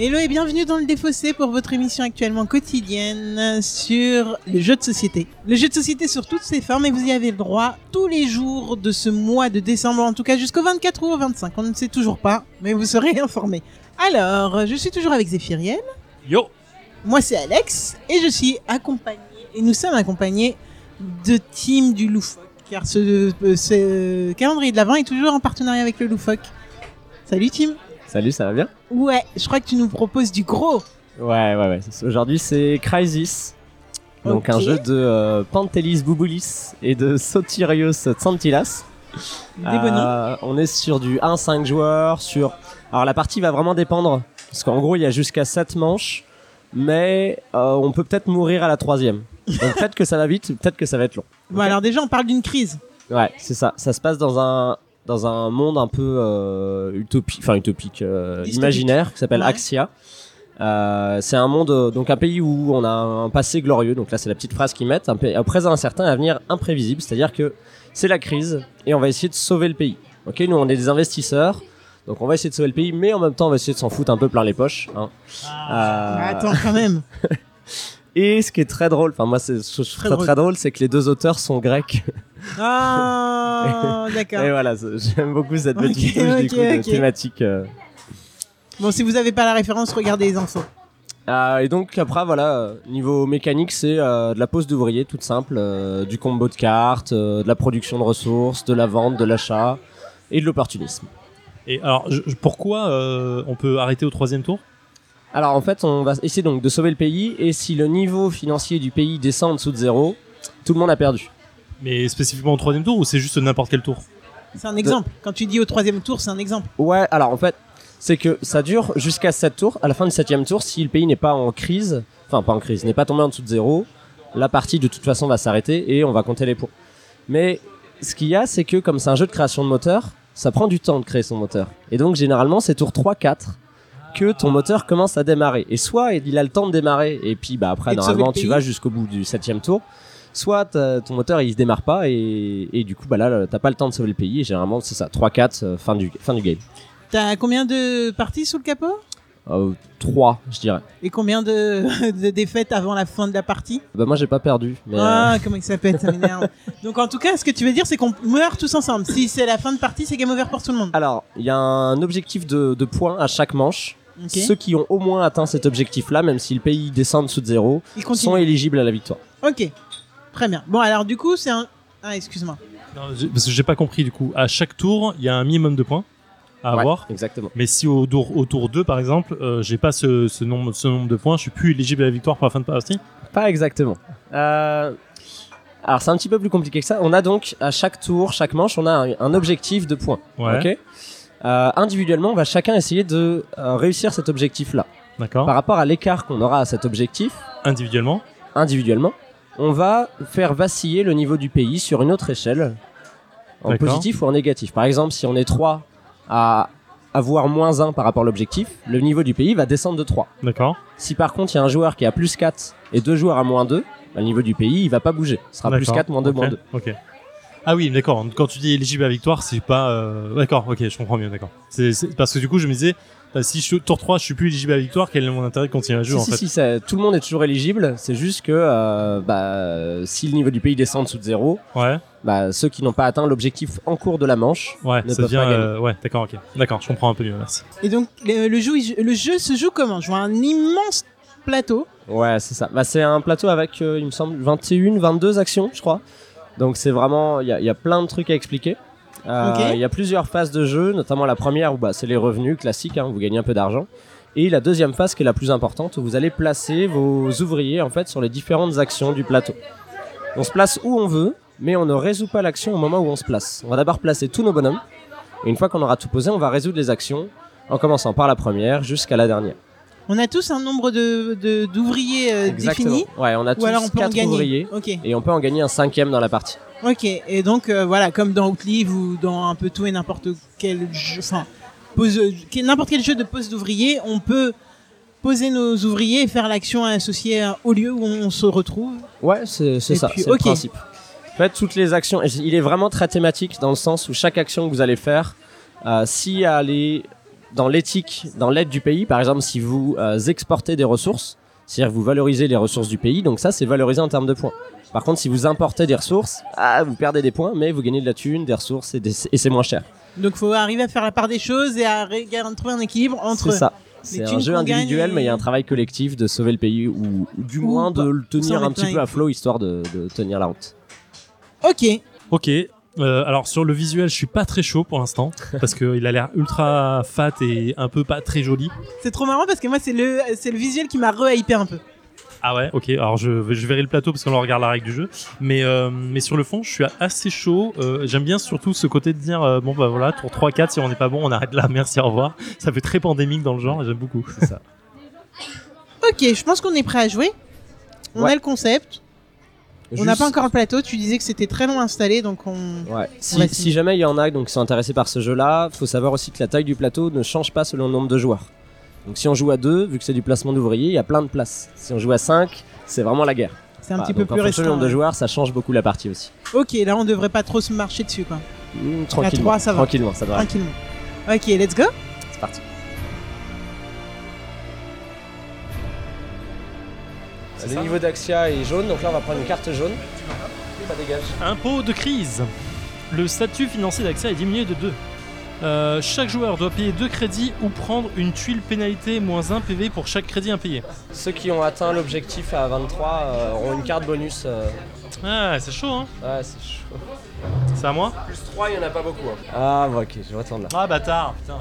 Hello et bienvenue dans le Défaussé pour votre émission actuellement quotidienne sur le jeu de société. Le jeu de société sur toutes ses formes et vous y avez le droit tous les jours de ce mois de décembre, en tout cas jusqu'au 24 ou au 25. On ne sait toujours pas, mais vous serez informés. Alors, je suis toujours avec Zéphiriel. Yo Moi c'est Alex et je suis accompagné, et nous sommes accompagnés de Team du Loufoque. Car ce, euh, ce calendrier de l'Avent est toujours en partenariat avec le Loufoque. Salut Tim Salut, ça va bien Ouais, je crois que tu nous proposes du gros. Ouais, ouais, ouais. Aujourd'hui, c'est Crysis. Donc, un jeu de euh, Pantelis Buboulis et de Sotirios Tsantilas. Euh, on est sur du 1-5 joueurs. Sur... Alors, la partie va vraiment dépendre. Parce qu'en gros, il y a jusqu'à 7 manches. Mais euh, on peut peut-être mourir à la troisième. Donc, peut-être que ça va vite, peut-être que ça va être long. Bon, alors déjà, on parle d'une crise. Ouais, c'est ça. Ça se passe dans un dans un monde un peu euh, utopique, enfin utopique, euh, imaginaire, qui s'appelle Ouais. Axia. Euh, c'est un monde, euh, donc un pays où on a un passé glorieux. Donc là, c'est la petite phrase qu'ils mettent. Un, présent incertain, un avenir imprévisible. C'est-à-dire que c'est la crise et on va essayer de sauver le pays. Ok, nous on est des investisseurs. Donc on va essayer de sauver le pays, mais en même temps on va essayer de s'en foutre un peu plein les poches. hein. Euh, Mais attends, quand même. et ce qui est très drôle, enfin moi c'est ce que je trouve Très très, drôle. très drôle, c'est que les deux auteurs sont grecs. Ah, d'accord. Et voilà, j'aime beaucoup cette petite touche ok, du coup, de thématique. euh. Bon, si vous avez pas la référence, regardez les infos. Euh, et donc après voilà, niveau mécanique c'est euh, de la pose d'ouvrier toute simple, euh, du combo de cartes, euh, de la production de ressources, de la vente, de l'achat et de l'opportunisme. Et alors, je- pourquoi euh, on peut arrêter au troisième tour? Alors en fait on va essayer donc de sauver le pays et si le niveau financier du pays descend en dessous de zéro, tout le monde a perdu. Mais spécifiquement au troisième tour ou c'est juste n'importe quel tour C'est un exemple. Quand tu dis au troisième tour, c'est un exemple. Ouais, alors en fait, c'est que ça dure jusqu'à 7 tours. À la fin du septième tour, si le pays n'est pas en crise, enfin pas en crise, n'est pas tombé en dessous de zéro, la partie de toute façon va s'arrêter et on va compter les points. Mais ce qu'il y a, c'est que comme c'est un jeu de création de moteur, ça prend du temps de créer son moteur. Et donc généralement, c'est tour 3-4 que ton moteur commence à démarrer. Et soit il a le temps de démarrer et puis bah après normalement le tu vas jusqu'au bout du septième tour. Soit ton moteur il se démarre pas et, et du coup bah là t'as pas le temps de sauver le pays et généralement c'est ça 3-4 euh, fin du fin du game. T'as combien de parties sous le capot? Euh, 3, je dirais. Et combien de, de défaites avant la fin de la partie? Bah moi j'ai pas perdu, mais euh, Ah, comment il s'appelle, ça m'énerve. Donc en tout cas, ce que tu veux dire, c'est qu'on meurt tous ensemble. Si c'est la fin de partie, c'est game over pour tout le monde. alors il y a un objectif de, de points à chaque manche. Ceux qui ont au moins atteint cet objectif-là, même si le pays descend en dessous de zéro, sont éligibles à la victoire. Ok. Très bien. Bon, alors du coup, c'est un. Ah, excuse-moi. Parce que j'ai pas compris du coup. À chaque tour, il y a un minimum de points à Ouais, avoir. Exactement. Mais si au tour, au tour 2 par exemple, euh, j'ai pas ce, ce nombre, ce nombre de points, je suis plus éligible à la victoire pour la fin de partie. Pas exactement. Euh, Alors c'est un petit peu plus compliqué que ça. On a donc à chaque tour, chaque manche, on a un, un objectif de points. Ouais. Ok. Euh, individuellement, on va chacun essayer de euh, réussir cet objectif-là. D'accord. Par rapport à l'écart qu'on aura à cet objectif, Individuellement. individuellement, on va faire vaciller le niveau du pays sur une autre échelle, en D'accord. positif ou en négatif. Par exemple, si on est 3 à avoir moins 1 par rapport à l'objectif, le niveau du pays va descendre de 3. D'accord. Si par contre il y a un joueur qui a plus 4 et deux joueurs à moins 2, bah, le niveau du pays il va pas bouger. Ce sera plus D'accord. 4, moins 2, Ok. moins 2. Ok. Ah oui, d'accord. Quand tu dis éligible à la victoire, c'est pas. euh, D'accord, ok, je comprends mieux, d'accord. C'est parce que du coup, je me disais, bah, si je, tour 3, je suis plus éligible à la victoire, quel est mon intérêt de continuer à jouer Si, en si, fait si, ça- tout le monde est toujours éligible, c'est juste que euh, bah, si le niveau du pays descend en dessous de 0, Ouais, bah, ceux qui n'ont pas atteint l'objectif en cours de la manche ouais, ne ça peuvent devient. pas gagner. euh, ouais, d'accord, ok. D'accord, je comprends un peu mieux, merci. Et donc, le, le jeu, le jeu se joue comment? Je vois un immense plateau. Ouais, c'est ça. Bah, c'est un plateau avec, euh, il me semble, 21, 22 actions, je crois. Donc c'est vraiment, il y a, il y a plein de trucs à expliquer. Euh. Il y a plusieurs phases de jeu, notamment la première où bah, c'est les revenus classiques, hein, vous gagnez un peu d'argent. Et la deuxième phase qui est la plus importante où vous allez placer vos ouvriers en fait sur les différentes actions du plateau. On se place où on veut, mais on ne résout pas l'action au moment où on se place. On va d'abord placer tous nos bonhommes. Et une fois qu'on aura tout posé, on va résoudre les actions en commençant par la première jusqu'à la dernière. On a tous un nombre de d'ouvriers euh, défini. Ouais, on a Ou alors on tous peut en quatre gagner. ouvriers et on peut en gagner un cinquième dans la partie. Ok. Et donc euh, voilà, comme dans Outlive ou dans un peu tout et n'importe quel jeu, enfin n'importe quel jeu de poste d'ouvrier, on peut poser nos ouvriers et faire l'action associée au lieu où on se retrouve. Ouais, c'est ça, c'est le principe. En fait, toutes les actions, il est vraiment très thématique dans le sens où chaque action que vous allez faire, euh, si elle est dans l'éthique, dans l'aide du pays, par exemple, si vous euh, exportez des ressources, c'est-à-dire que vous valorisez les ressources du pays, donc ça c'est valorisé en termes de points. Par contre, si vous importez des ressources, ah, vous perdez des points, mais vous gagnez de la thune, des ressources et, des- et c'est moins cher. Donc faut arriver à faire la part des choses et à trouver un équilibre entre. C'est ça. C'est un jeu individuel, et- mais il y a un travail collectif de sauver le pays ou, ou du Ou moins pas. de le tenir un petit peu à flot histoire de, de tenir la route. Ok. Ok. Euh, alors sur le visuel, je suis pas très chaud pour l'instant parce qu'il a l'air ultra fat et un peu pas très joli. C'est trop marrant parce que moi c'est le c'est le visuel qui m'a re-hypé un peu. Ah ouais, ok. Alors je, je verrai le plateau parce qu'on regarde la règle du jeu. Mais, euh, mais sur le fond, je suis assez chaud. Euh, J'aime bien surtout ce côté de dire euh, bon bah voilà, tour 3-4, si on n'est pas bon, on arrête là, merci, au revoir. Ça fait très pandémique dans le genre j'aime beaucoup. C'est ça. Ok, je pense qu'on est prêt à jouer. On Ouais. a le concept. On n'a pas encore le plateau. Tu disais que c'était très long installé, donc on. Ouais. va Si, jamais il y en a donc, qui sont intéressés par ce jeu-là, faut savoir aussi que la taille du plateau ne change pas selon le nombre de joueurs. Donc si on joue à deux, vu que c'est du placement d'ouvriers, il y a plein de places. Si on joue à 5, c'est vraiment la guerre. C'est un Voilà, petit peu plus restreint. nombre de joueurs, ça change beaucoup la partie aussi. Ok, là on devrait pas trop se marcher dessus quoi. Mmh, tranquillement. trois, ça va. Tranquillement, ça aller. Tranquillement. Ok, let's go. C'est parti. Le ça niveau d'Axia est jaune, donc là on va prendre une carte jaune. Ça dégage. Impôt de crise. Le statut financier d'Axia est diminué de 2. Euh, chaque joueur doit payer 2 crédits ou prendre une tuile pénalité moins 1 PV pour chaque crédit impayé. Ceux qui ont atteint l'objectif à 23 euh, auront une carte bonus. euh, Ah, c'est chaud, hein Ouais, c'est chaud. C'est à moi Plus 3, il n'y en a pas beaucoup. Ah, bah, ok, je retourne là. Ah, bâtard, putain.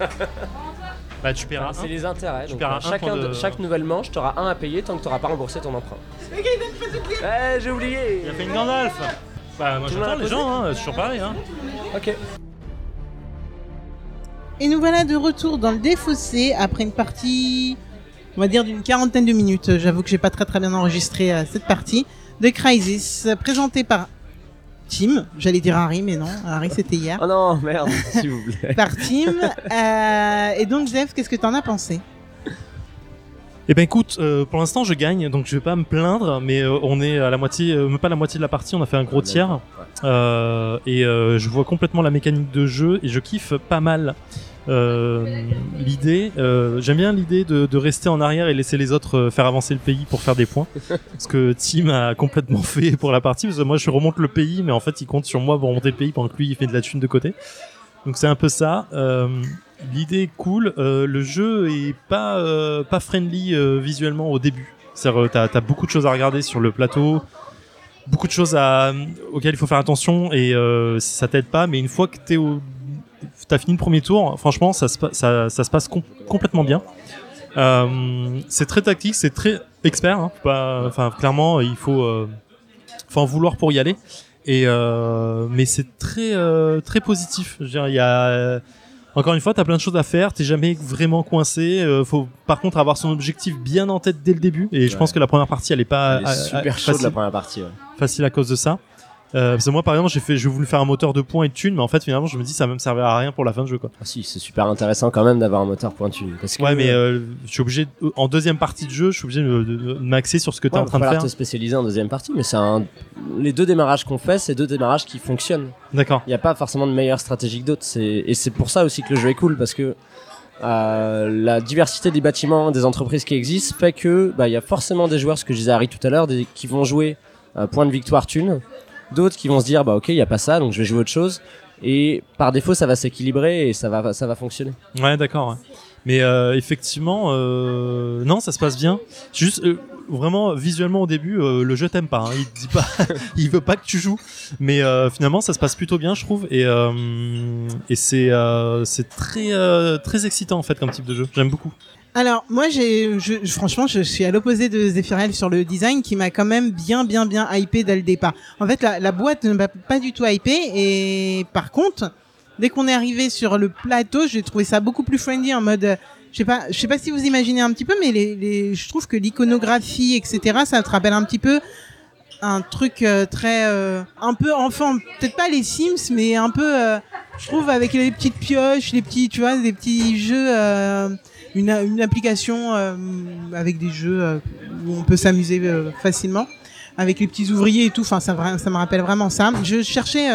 bah, tu paieras C'est les intérêts. Tu Donc, perds un chacun point de- de- chaque nouvelle manche, tu auras un à payer tant que tu n'auras pas remboursé ton emprunt. Eh, j'ai oublié Il a fait une Gandalf Bah, moi Tu j'entends m'as les posé gens, hein, c'est toujours pareil, hein. Ok. Et nous voilà de retour dans le défaussé après une partie, on va dire d'une quarantaine de minutes. J'avoue que j'ai pas très très bien enregistré euh, cette partie de Crisis, euh, présentée par Tim. J'allais dire Harry, mais non, Harry c'était hier. Oh non, merde, s'il vous plaît. Par Tim. Euh, et donc Zef, qu'est-ce que t'en as pensé? Eh ben écoute, euh, pour l'instant je gagne, donc je vais pas me plaindre, mais euh, on est à la moitié, euh, même pas la moitié de la partie, on a fait un gros tiers. Euh, et euh, je vois complètement la mécanique de jeu et je kiffe pas mal euh, l'idée. euh, J'aime bien l'idée de, rester en arrière et laisser les autres euh, faire avancer le pays pour faire des points. ce que Tim a complètement fait pour la partie, parce que moi je remonte le pays, mais en fait il compte sur moi pour remonter le pays pendant que lui il fait de la thune de côté. Donc c'est un peu ça. Euh, L'idée est cool. Euh, le jeu est pas euh, pas friendly euh, visuellement au début. C'est-à-dire euh, t'as as beaucoup de choses à regarder sur le plateau, beaucoup de choses à, auxquelles il faut faire attention et euh, ça t'aide pas. Mais une fois que t'es au t'as fini le premier tour, franchement ça se, pa- ça, ça se passe com- complètement bien. Euh, c'est très tactique, c'est très expert. hein. Faut pas, enfin clairement il faut, euh, faut en vouloir pour y aller. Et euh, mais c'est très très positif. Je veux dire, il y a encore une fois, t'as plein de choses à faire, t'es jamais vraiment coincé. faut par contre avoir son objectif bien en tête dès le début. Et je pense que la première partie, elle est pas Elle est super chaud de facile, la première partie. ouais. facile à cause de ça. Euh, parce que moi, par exemple, j'ai fait, je voulais faire un moteur de points et de thunes, mais en fait, finalement, je me dis, ça va me servir à rien pour la fin de jeu, quoi. Ah si, c'est super intéressant quand même d'avoir un moteur pointu. Parce que, Ouais, mais euh, je suis obligé, de- en deuxième partie de jeu, je suis obligé de, de- de m'axer sur ce que t'es Ouais, en train de faire. te spécialiser en deuxième partie, mais c'est un... les deux démarrages qu'on fait, c'est deux démarrages qui fonctionnent. D'accord. Il n'y a pas forcément de meilleure stratégie que d'autres. Et c'est pour ça aussi que le jeu est cool, parce que euh, la diversité des bâtiments, des entreprises qui existent, fait que bah, il y a forcément des joueurs, ce que je disais à Harry tout à l'heure, qui vont jouer euh, point de victoire thune, d'autres qui vont se dire bah ok, il n'y a pas ça, donc je vais jouer autre chose. Et par défaut, ça va s'équilibrer et ça va, ça va fonctionner. Ouais, d'accord. Mais euh, effectivement, euh, non, ça se passe bien. Juste, euh, vraiment, visuellement au début, le jeu t'aime pas. hein. Il dit pas, il veut pas que tu joues. Mais finalement, ça se passe plutôt bien, je trouve. Et, et c'est c'est très très excitant en fait comme type de jeu. J'aime beaucoup. Alors moi je, franchement je suis à l'opposé de Zephyriel sur le design qui m'a quand même bien bien bien hypé dès le départ. En fait la, boîte ne m'a pas du tout hypé et par contre dès qu'on est arrivé sur le plateau j'ai trouvé ça beaucoup plus friendly en mode je sais pas je sais pas si vous imaginez un petit peu mais je trouve que l'iconographie etc ça te rappelle un petit peu un truc euh, très euh, un peu enfant peut-être pas les Sims mais un peu euh, je trouve avec les petites pioches les petits tu vois des petits jeux une, application euh, avec des jeux euh, où on peut s'amuser euh, facilement. avec les petits ouvriers et tout. Enfin, ça, me rappelle vraiment ça. Je cherchais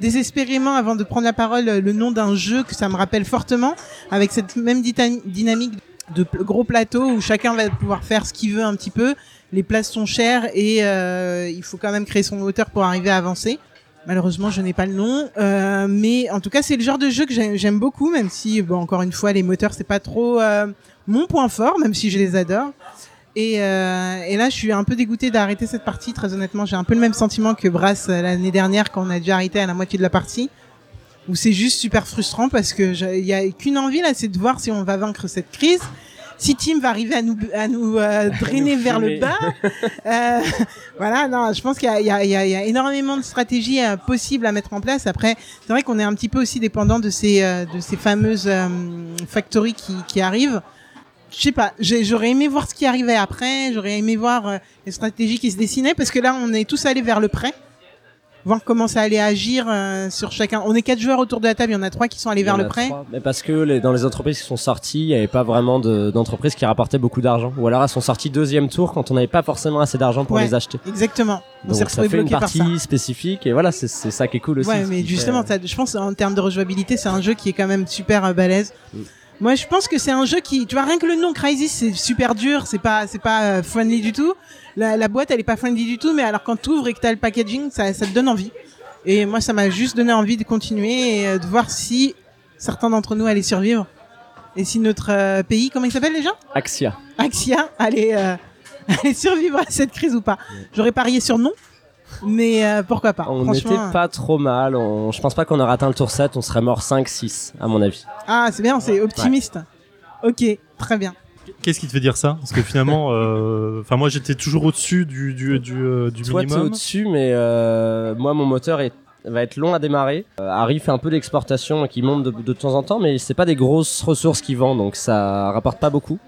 désespérément avant de prendre la parole le nom d'un jeu que ça me rappelle fortement, avec cette même dynamique de gros plateau où chacun va pouvoir faire ce qu'il veut un petit peu. Les places sont chères et il faut quand même créer son hauteur pour arriver à avancer. Malheureusement, je n'ai pas le nom, euh, mais en tout cas, c'est le genre de jeu que j'ai- j'aime beaucoup, même si, bon, encore une fois, les moteurs c'est pas trop euh, mon point fort, même si je les adore. Et, euh, et là, je suis un peu dégoûté d'arrêter cette partie. Très honnêtement, j'ai un peu le même sentiment que Brass euh, l'année dernière quand on a déjà arrêté à la moitié de la partie, où c'est juste super frustrant parce que il y a qu'une envie là, c'est de voir si on va vaincre cette crise. Si Tim va arriver à nous à nous euh, drainer nous vers le bas, euh, voilà. Non, je pense qu'il y y, y, a, énormément de stratégies euh, possibles à mettre en place. Après, c'est vrai qu'on est un petit peu aussi dépendant de ces euh, de ces fameuses euh, factories qui, qui arrivent. Je sais pas, j'aurais aimé voir ce qui arrivait après, j'aurais aimé voir les stratégies qui se dessinaient, parce que là, on est tous allés vers le prêt, voir comment ça allait agir euh, sur chacun. On est quatre joueurs autour de la table, il y en a trois qui sont allés vers le prêt. trois. Mais parce que les, dans les entreprises qui sont sorties, il n'y avait pas vraiment de- d'entreprises qui rapportaient beaucoup d'argent. Ou alors elles sont sorties deuxième tour quand on n'avait pas forcément assez d'argent pour Ouais. les acheter. Exactement. On Donc ça fait une partie spécifique et voilà, c'est ça qui est cool aussi. Ouais, mais justement, fait- ça, je pense en termes de rejouabilité, c'est un jeu qui est quand même super euh, balèze. Mm. Moi, je pense que c'est un jeu qui, tu vois, rien que le nom Crysis, c'est super dur, c'est pas, c'est pas euh, friendly du tout. La, la boîte, elle est pas friendly du tout, mais alors quand tu ouvres et que t'as le packaging, ça, ça te donne envie. Et moi, ça m'a juste donné envie de continuer et euh, de voir si certains d'entre nous allaient survivre. Et si notre euh, pays, comment il s'appelle déjà? Axia. Axia allait, euh, allait survivre à cette crise ou pas. J'aurais parié sur non, mais euh, pourquoi pas. On n'était pas trop mal. On... Je pense pas qu'on aurait atteint le tour 7. On serait mort 5-6, à mon avis. Ah, c'est bien, c'est optimiste. Ok, très bien. Qu'est-ce qui te fait dire ça? Parce que finalement, euh, enfin moi j'étais toujours au-dessus du du du, euh, du Toi, t'es minimum. au-dessus, mais euh, moi, mon moteur est va être long à démarrer. Euh, Harry fait un peu d'exportation et qui monte de, de temps en temps, mais c'est pas des grosses ressources qu'il vend, donc ça rapporte pas beaucoup.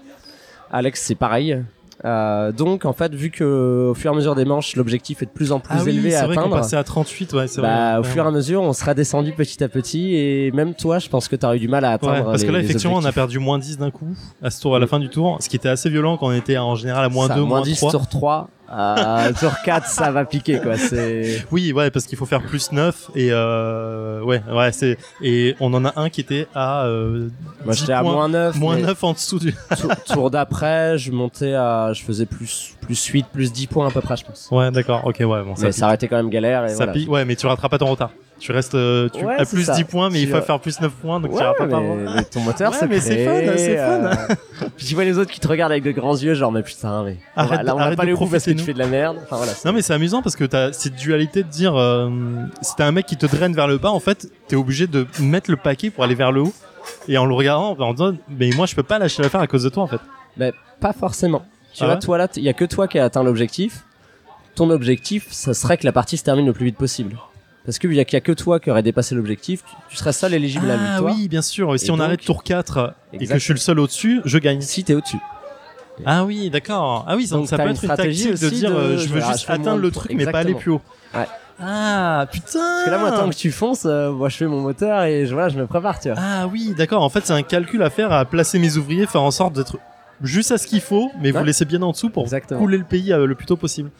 Alex, c'est pareil. Euh, donc, en fait, vu que au fur et à mesure des manches, l'objectif est de plus en plus Ah oui, élevé c'est à vrai atteindre. passait à 38, ouais, c'est Bah, vrai. au fur et à mesure, on sera descendu petit à petit et même toi, je pense que t'auras eu du mal à atteindre. Ouais, parce que là, effectivement, on a perdu moins 10 d'un coup à ce tour, à la fin du tour, ce qui était assez violent quand on était en général à moins Ça, 2, moins 10 3. tour 3. À tour 4, ça va piquer quoi. C'est Oui, ouais, parce qu'il faut faire plus 9 et euh, ouais, ouais, c'est et on en a un qui était à euh, moi 10 j'étais à moins 9. moins mais 9 en dessous du. tour, d'après, je montais à. Je faisais plus, plus 8, plus 10 points à peu près, je pense. Ouais, d'accord. OK, ouais, bon, ça Mais pique. ça quand même galère. Et Ça voilà. pique. Ouais, mais tu rattrapes pas ton retard. Tu restes euh, tu Ouais, as plus ça. 10 points mais il faut vas- faire plus 9 points donc tu rattrapes pas mais, avant. mais ton moteur, Ouais, c'est mais c'est fun, c'est fun. Puis tu vois les autres qui te regardent avec de grands yeux, genre, mais putain, mais. Arrête- là, on va arrête pas au bout parce que tu fais de la merde. Enfin voilà. c'est- Non mais c'est amusant parce que t'as cette dualité de dire euh, si t'as un mec qui te draine vers le bas en fait t'es obligé de mettre le paquet pour aller vers le haut et en le regardant en disant mais moi je peux pas lâcher l'affaire à cause de toi en fait. Mais pas forcément. Tu Ah vois, toi là, il y a que toi qui as atteint l'objectif. Ton objectif, ça serait que la partie se termine le plus vite possible. Parce que vu qu'il y a que toi qui aurait dépassé l'objectif, tu, tu serais seul éligible à la Ah victoire. oui bien sûr si Et on donc- arrête tour 4 et que je suis le seul au dessus je gagne. Si t'es au-dessus. Ah oui d'accord ah oui donc, Donc, ça peut être une stratégie tactique de dire de- euh, je veux juste atteindre le truc mais pas aller plus haut. Ouais. Ah putain. Parce que là, moi, tant que tu fonces, euh, moi, je fais mon moteur et je, voilà, je me prépare, tu vois. Ah oui, d'accord. En fait, c'est un calcul à faire à placer mes ouvriers, faire en sorte d'être juste à ce qu'il faut, mais vous laissez bien en dessous pour Exactement. couler le pays euh, le plus tôt possible.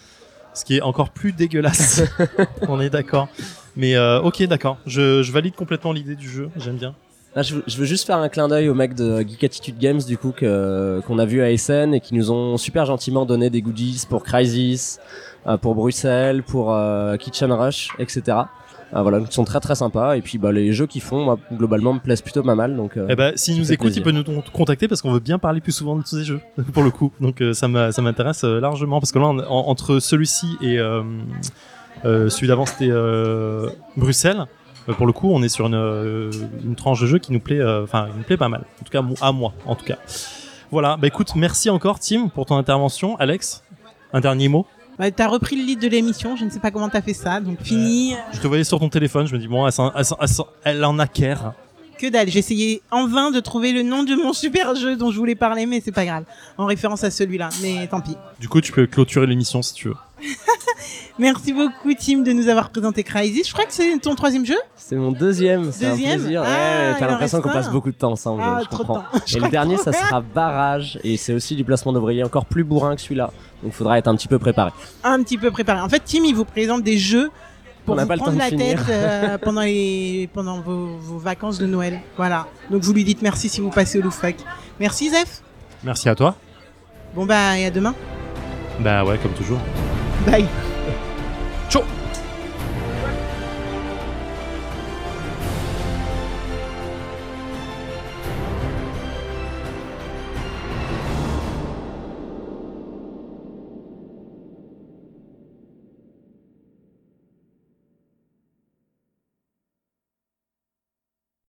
Ce qui est encore plus dégueulasse. On est d'accord. Mais euh, ok, d'accord. Je, je valide complètement l'idée du jeu. J'aime bien. Là, je, veux- je veux juste faire un clin d'œil aux mecs de Geek Attitude Games, du coup, que, qu'on a vu à Essen et qui nous ont super gentiment donné des goodies pour Crysis, euh, pour Bruxelles, pour euh, Kitchen Rush, etc. Euh, voilà, ils sont très très sympas. Et puis, bah, les jeux qu'ils font, moi, globalement, me plaisent plutôt pas mal. Donc, euh, Eh ben, s'il ça nous fait écoute, il plaisir. peut nous con- contacter parce qu'on veut bien parler plus souvent de tous ces jeux, pour le coup. Donc euh, ça m'intéresse euh, largement parce que là, on- en- entre celui-ci et celui d'avant, c'était Bruxelles. Pour le coup, on est sur une, une tranche de jeu qui nous plaît, euh, enfin, qui nous plaît pas mal. En tout cas, à moi, en tout cas. Voilà. Bah écoute, merci encore, Tim, pour ton intervention. Alex, un dernier mot. Bah, t'as repris le lead de l'émission, je ne sais pas comment t'as fait ça, donc fini. Je te voyais sur ton téléphone. Je me dis bon, elle, s'en- elle s'en- elle en acquiert. Que dalle, j'ai essayé en vain de trouver le nom de mon super jeu dont je voulais parler, mais c'est pas grave. En référence à celui-là, mais tant pis. Du coup, tu peux clôturer l'émission si tu veux. Merci beaucoup, Tim, de nous avoir présenté Crysis. Je crois que c'est ton troisième jeu? C'est mon deuxième, c'est un Deuxième? plaisir. Ah, Ouais, t'as l'impression qu'on passe beaucoup de temps ensemble, Ah, je trop de comprends. temps. Je Et le dernier, ça sera Barrage, et c'est aussi du placement d'ouvriers encore plus bourrin que celui-là. Donc il faudra être un petit peu préparé. un petit peu préparé. En fait, Tim, il vous présente des jeux pour On vous pas prendre la tête euh, pendant, les, pendant vos, vos vacances de Noël. Voilà. Donc vous lui dites merci si vous passez au loufoque. Merci, Zef. Merci à toi. Bon, bah, et à demain. Bah ouais, comme toujours. Bye. Ciao